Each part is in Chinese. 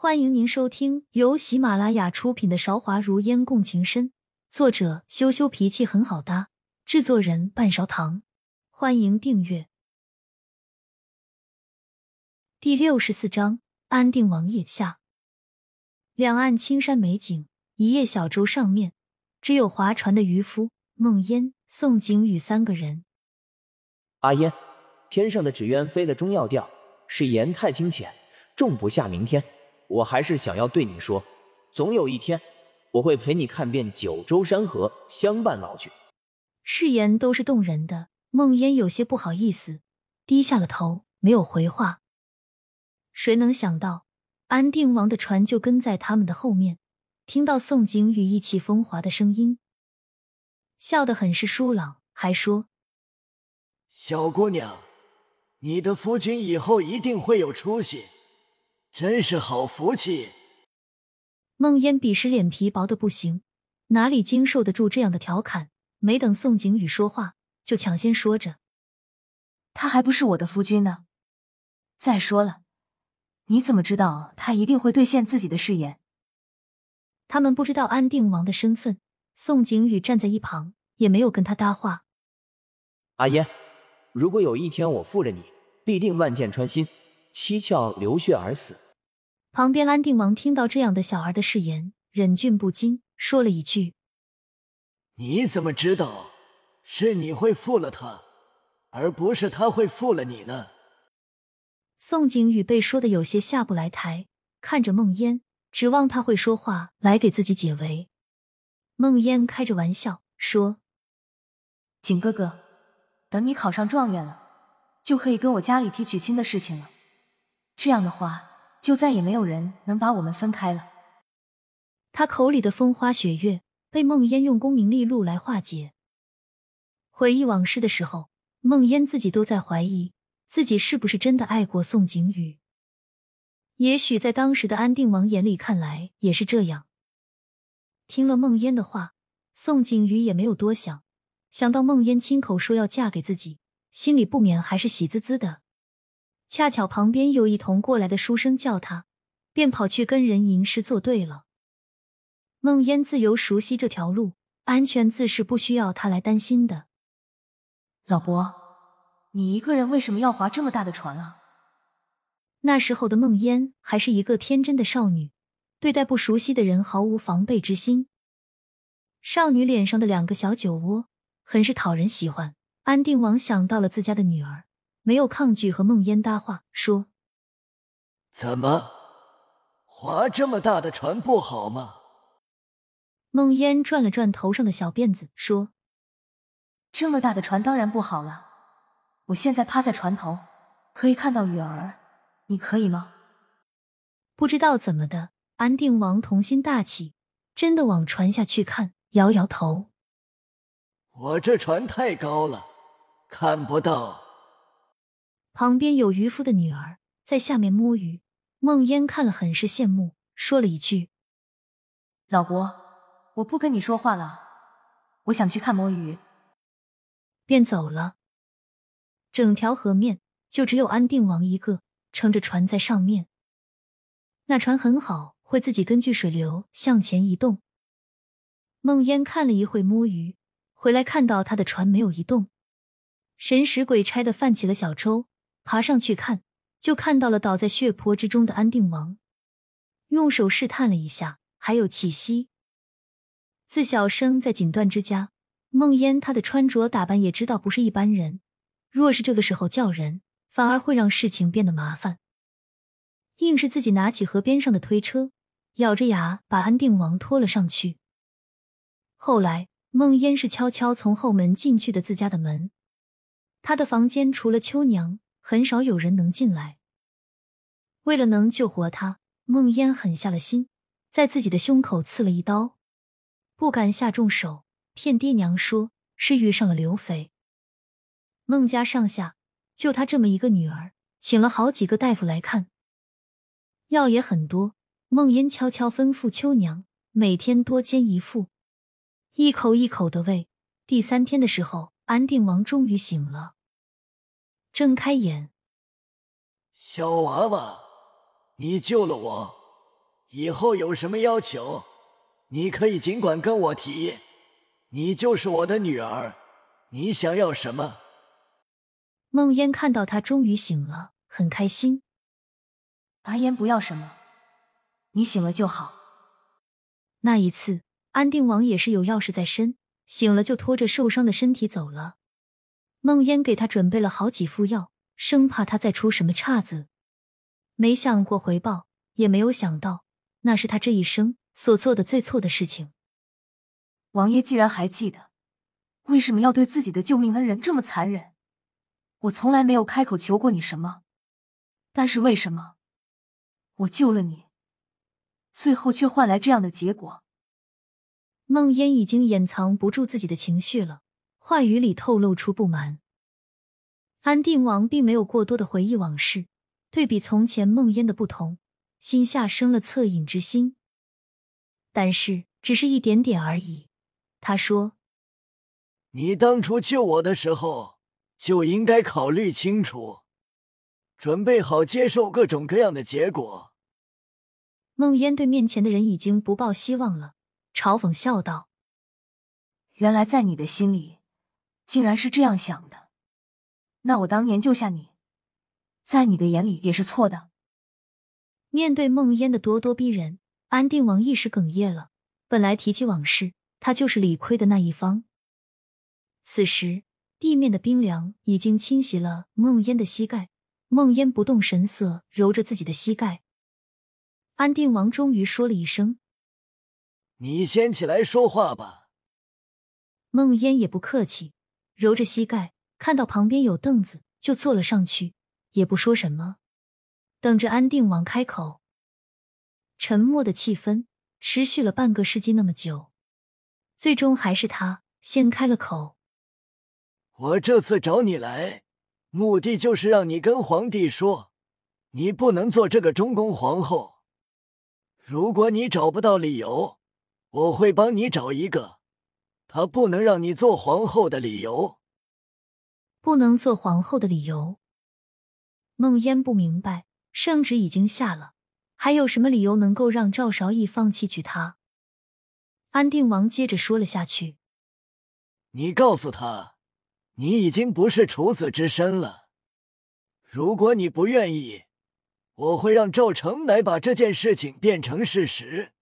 欢迎您收听由喜马拉雅出品的《韶华如烟共情深》，作者羞羞脾气很好搭，制作人半勺糖。欢迎订阅。第六十四章：安定王爷下。两岸青山美景，一叶小舟上面只有划船的渔夫孟烟、宋景宇三个人。阿烟，天上的纸鸢飞了终要掉，是盐太清浅，种不下明天。我还是想要对你说，总有一天，我会陪你看遍九州山河，相伴老去。誓言都是动人的，梦烟有些不好意思，低下了头，没有回话。谁能想到，安定王的船就跟在他们的后面，听到宋景宇意气风华的声音，笑得很是舒朗，还说：“小姑娘，你的夫君以后一定会有出息。”真是好福气！孟烟彼时脸皮薄的不行，哪里经受得住这样的调侃？没等宋景宇说话，就抢先说着：“他还不是我的夫君呢。再说了，你怎么知道他一定会兑现自己的誓言？”他们不知道安定王的身份，宋景宇站在一旁，也没有跟他搭话。阿烟，如果有一天我负了你，必定万箭穿心，七窍流血而死。旁边安定王听到这样的小儿的誓言，忍俊不禁，说了一句：“你怎么知道是你会负了他，而不是他会负了你呢？”宋景宇被说的有些下不来台，看着孟烟，指望他会说话来给自己解围。孟烟开着玩笑说：“景哥哥，等你考上状元了，就可以跟我家里提娶亲的事情了。这样的话。”就再也没有人能把我们分开了。他口里的风花雪月被梦烟用功名利禄来化解。回忆往事的时候，梦烟自己都在怀疑自己是不是真的爱过宋景宇。也许在当时的安定王眼里看来也是这样。听了梦烟的话，宋景宇也没有多想，想到梦烟亲口说要嫁给自己，心里不免还是喜滋滋的。恰巧旁边有一同过来的书生叫他，便跑去跟人吟诗作对了。梦烟自由熟悉这条路，安全自是不需要他来担心的。老伯，你一个人为什么要划这么大的船啊？那时候的梦烟还是一个天真的少女，对待不熟悉的人毫无防备之心。少女脸上的两个小酒窝，很是讨人喜欢。安定王想到了自家的女儿。没有抗拒和梦烟搭话，说：“怎么划这么大的船不好吗？”梦烟转了转头上的小辫子，说：“这么大的船当然不好了。我现在趴在船头，可以看到雨儿，你可以吗？”不知道怎么的，安定王童心大起，真的往船下去看，摇摇头：“我这船太高了，看不到。”旁边有渔夫的女儿在下面摸鱼，梦烟看了很是羡慕，说了一句：“老伯，我不跟你说话了，我想去看摸鱼。”便走了。整条河面就只有安定王一个撑着船在上面。那船很好，会自己根据水流向前移动。梦烟看了一会摸鱼，回来看到他的船没有移动，神使鬼差的泛起了小舟。爬上去看，就看到了倒在血泊之中的安定王，用手试探了一下，还有气息。自小生在锦缎之家，梦烟她的穿着打扮也知道不是一般人。若是这个时候叫人，反而会让事情变得麻烦。硬是自己拿起河边上的推车，咬着牙把安定王拖了上去。后来，梦烟是悄悄从后门进去的自家的门，他的房间除了秋娘。很少有人能进来。为了能救活他，孟烟狠下了心，在自己的胸口刺了一刀，不敢下重手，骗爹娘说是遇上了刘肥。孟家上下就他这么一个女儿，请了好几个大夫来看，药也很多。孟烟悄悄吩咐秋娘每天多煎一副，一口一口的喂。第三天的时候，安定王终于醒了。睁开眼，小娃娃，你救了我，以后有什么要求，你可以尽管跟我提。你就是我的女儿，你想要什么？梦烟看到他终于醒了，很开心。阿烟不要什么，你醒了就好。那一次，安定王也是有要事在身，醒了就拖着受伤的身体走了。梦烟给他准备了好几副药，生怕他再出什么岔子。没想过回报，也没有想到，那是他这一生所做的最错的事情。王爷既然还记得，为什么要对自己的救命恩人这么残忍？我从来没有开口求过你什么，但是为什么我救了你，最后却换来这样的结果？梦烟已经掩藏不住自己的情绪了，话语里透露出不满。安定王并没有过多的回忆往事，对比从前梦烟的不同，心下生了恻隐之心，但是只是一点点而已。他说：“你当初救我的时候，就应该考虑清楚，准备好接受各种各样的结果。”梦烟对面前的人已经不抱希望了，嘲讽笑道：“原来在你的心里，竟然是这样想的。那我当年救下你，在你的眼里也是错的。”面对梦烟的咄咄逼人，安定王一时哽咽了。本来提起往事。他就是理亏的那一方。此时，地面的冰凉已经侵袭了梦烟的膝盖。梦烟不动神色，揉着自己的膝盖。安定王终于说了一声：“你先起来说话吧。”梦烟也不客气，揉着膝盖，看到旁边有凳子，就坐了上去，也不说什么，等着安定王开口。沉默的气氛持续了半个世纪那么久。最终还是他先开了口。我这次找你来，目的就是让你跟皇帝说，你不能做这个中宫皇后。如果你找不到理由，我会帮你找一个，他不能让你做皇后的理由。不能做皇后的理由。孟烟不明白，圣旨已经下了，还有什么理由能够让赵韶义放弃娶她？安定王接着说了下去：“你告诉他，你已经不是处子之身了。如果你不愿意，我会让赵成来把这件事情变成事实。”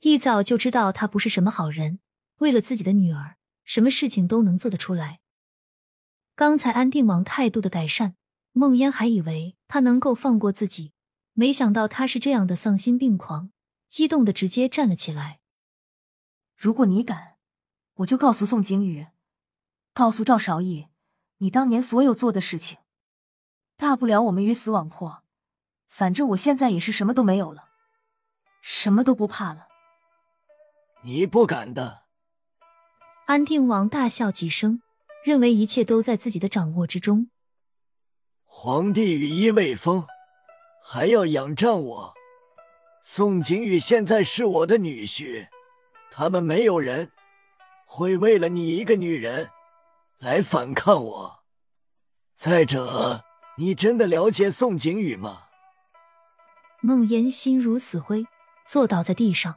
一早就知道他不是什么好人，为了自己的女儿，什么事情都能做得出来。刚才安定王态度的改善，孟烟还以为他能够放过自己，没想到他是这样的丧心病狂，激动的直接站了起来。如果你敢，我就告诉宋景宇，告诉赵少义，你当年所有做的事情，大不了我们鱼死网破。反正我现在也是什么都没有了，什么都不怕了。你不敢的。安定王大笑几声，认为一切都在自己的掌握之中。皇帝羽翼未丰，还要仰仗我。宋景宇现在是我的女婿。他们没有人会为了你一个女人来反抗我。再者，你真的了解宋景宇吗？孟烟心如死灰，坐倒在地上。